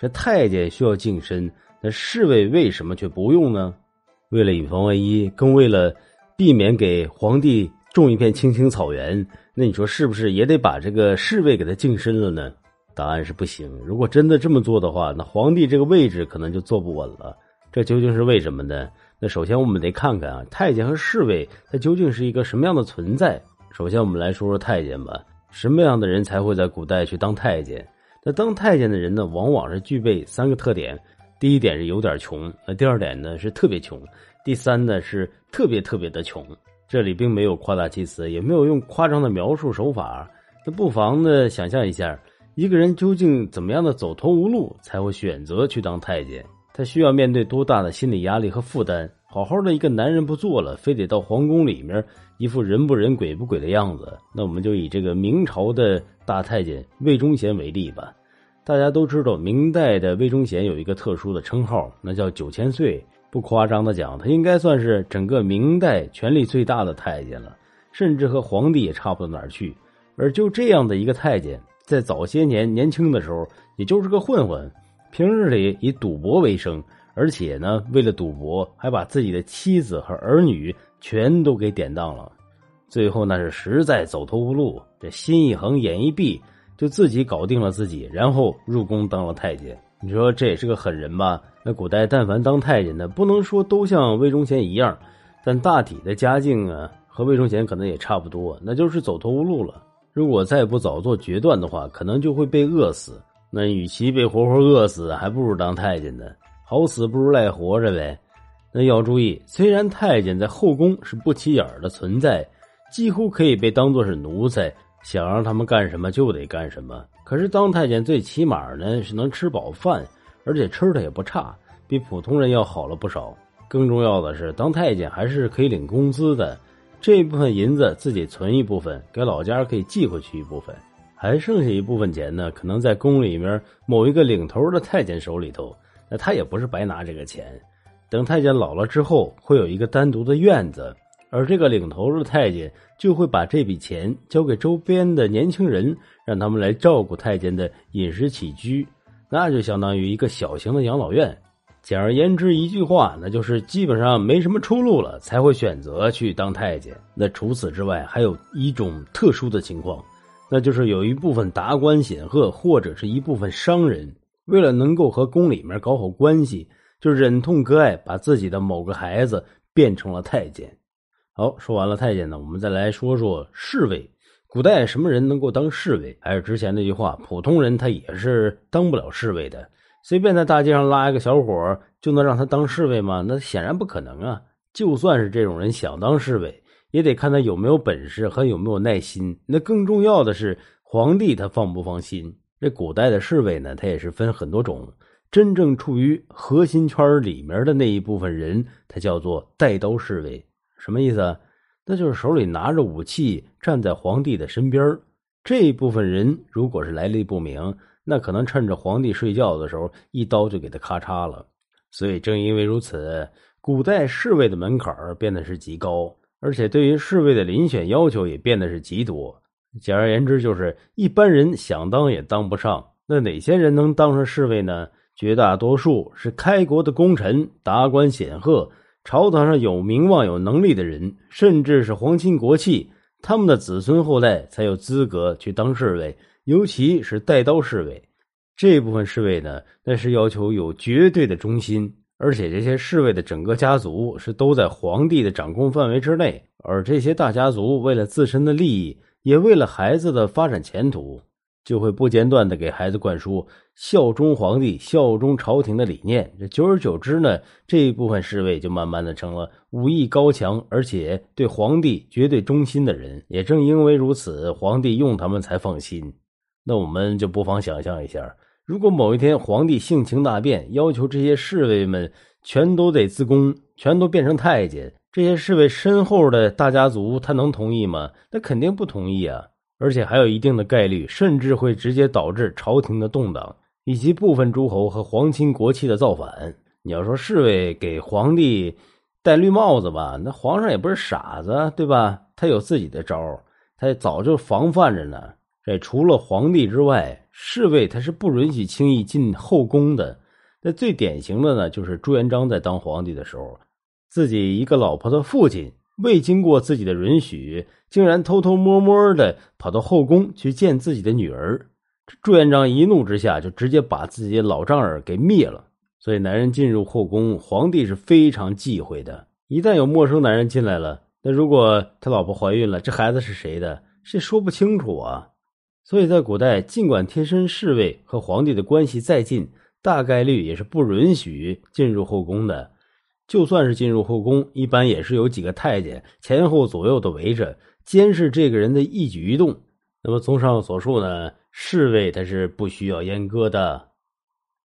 这太监需要净身，那侍卫为什么却不用呢？为了以防万一，更为了避免给皇帝种一片青青草原，那你说是不是也得把这个侍卫给他净身了呢？答案是不行。如果真的这么做的话，那皇帝这个位置可能就坐不稳了。这究竟是为什么呢？那首先我们得看看啊，太监和侍卫他究竟是一个什么样的存在。首先我们来说说太监吧。什么样的人才会在古代去当太监？那当太监的人呢，往往是具备三个特点。第一点是有点穷，那第二点呢是特别穷，第三呢是特别特别的穷。这里并没有夸大其词，也没有用夸张的描述手法。那不妨呢想象一下，一个人究竟怎么样的走投无路才会选择去当太监？他需要面对多大的心理压力和负担？好好的一个男人不做了，非得到皇宫里面一副人不人鬼不鬼的样子。那我们就以这个明朝的大太监魏忠贤为例吧。大家都知道，明代的魏忠贤有一个特殊的称号，那叫九千岁。不夸张的讲，他应该算是整个明代权力最大的太监了，甚至和皇帝也差不到哪儿去。而就这样的一个太监，在早些年年轻的时候，也就是个混混，平日里以赌博为生。而且呢，为了赌博，还把自己的妻子和儿女全都给典当了。最后那是实在走投无路，这心一横，眼一闭，就自己搞定了自己，然后入宫当了太监。你说这也是个狠人吧？那古代但凡当太监的，不能说都像魏忠贤一样，但大体的家境啊，和魏忠贤可能也差不多，那就是走投无路了。如果再不早做决断的话，可能就会被饿死。那与其被活活饿死，还不如当太监呢。好死不如赖活着呗。那要注意，虽然太监在后宫是不起眼的存在，几乎可以被当作是奴才，想让他们干什么就得干什么。可是当太监最起码呢是能吃饱饭，而且吃的也不差，比普通人要好了不少。更重要的是，当太监还是可以领工资的，这部分银子自己存一部分，给老家可以寄回去一部分，还剩下一部分钱呢，可能在宫里面某一个领头的太监手里头。那他也不是白拿这个钱，等太监老了之后，会有一个单独的院子，而这个领头的太监就会把这笔钱交给周边的年轻人，让他们来照顾太监的饮食起居，那就相当于一个小型的养老院。简而言之，一句话，那就是基本上没什么出路了，才会选择去当太监。那除此之外，还有一种特殊的情况，那就是有一部分达官显赫或者是一部分商人。为了能够和宫里面搞好关系，就忍痛割爱，把自己的某个孩子变成了太监。好，说完了太监呢，我们再来说说侍卫。古代什么人能够当侍卫？还是之前那句话，普通人他也是当不了侍卫的。随便在大街上拉一个小伙就能让他当侍卫吗？那显然不可能啊！就算是这种人想当侍卫，也得看他有没有本事和有没有耐心。那更重要的是，皇帝他放不放心。这古代的侍卫呢，他也是分很多种。真正处于核心圈里面的那一部分人，他叫做带刀侍卫。什么意思？那就是手里拿着武器，站在皇帝的身边。这一部分人如果是来历不明，那可能趁着皇帝睡觉的时候，一刀就给他咔嚓了。所以正因为如此，古代侍卫的门槛变得是极高，而且对于侍卫的遴选要求也变得是极多。简而言之，就是一般人想当也当不上。那哪些人能当上侍卫呢？绝大多数是开国的功臣、达官显赫、朝堂上有名望、有能力的人，甚至是皇亲国戚，他们的子孙后代才有资格去当侍卫，尤其是带刀侍卫。这部分侍卫呢，那是要求有绝对的忠心，而且这些侍卫的整个家族是都在皇帝的掌控范围之内，而这些大家族为了自身的利益。也为了孩子的发展前途，就会不间断的给孩子灌输效忠皇帝、效忠朝廷的理念。这久而久之呢，这一部分侍卫就慢慢的成了武艺高强，而且对皇帝绝对忠心的人。也正因为如此，皇帝用他们才放心。那我们就不妨想象一下，如果某一天皇帝性情大变，要求这些侍卫们全都得自宫，全都变成太监。这些侍卫身后的大家族，他能同意吗？那肯定不同意啊！而且还有一定的概率，甚至会直接导致朝廷的动荡，以及部分诸侯和皇亲国戚的造反。你要说侍卫给皇帝戴绿帽子吧，那皇上也不是傻子，对吧？他有自己的招他早就防范着呢。这除了皇帝之外，侍卫他是不允许轻易进后宫的。那最典型的呢，就是朱元璋在当皇帝的时候，自己一个老婆的父亲未经过自己的允许，竟然偷偷摸摸的跑到后宫去见自己的女儿。朱元璋一怒之下，就直接把自己的老丈人给灭了。所以，男人进入后宫，皇帝是非常忌讳的。一旦有陌生男人进来了，那如果他老婆怀孕了，这孩子是谁的？这说不清楚啊。所以在古代，尽管贴身侍卫和皇帝的关系再近，大概率也是不允许进入后宫的。就算是进入后宫，一般也是有几个太监前后左右的围着，监视这个人的一举一动。那么，综上所述呢，侍卫他是不需要阉割的。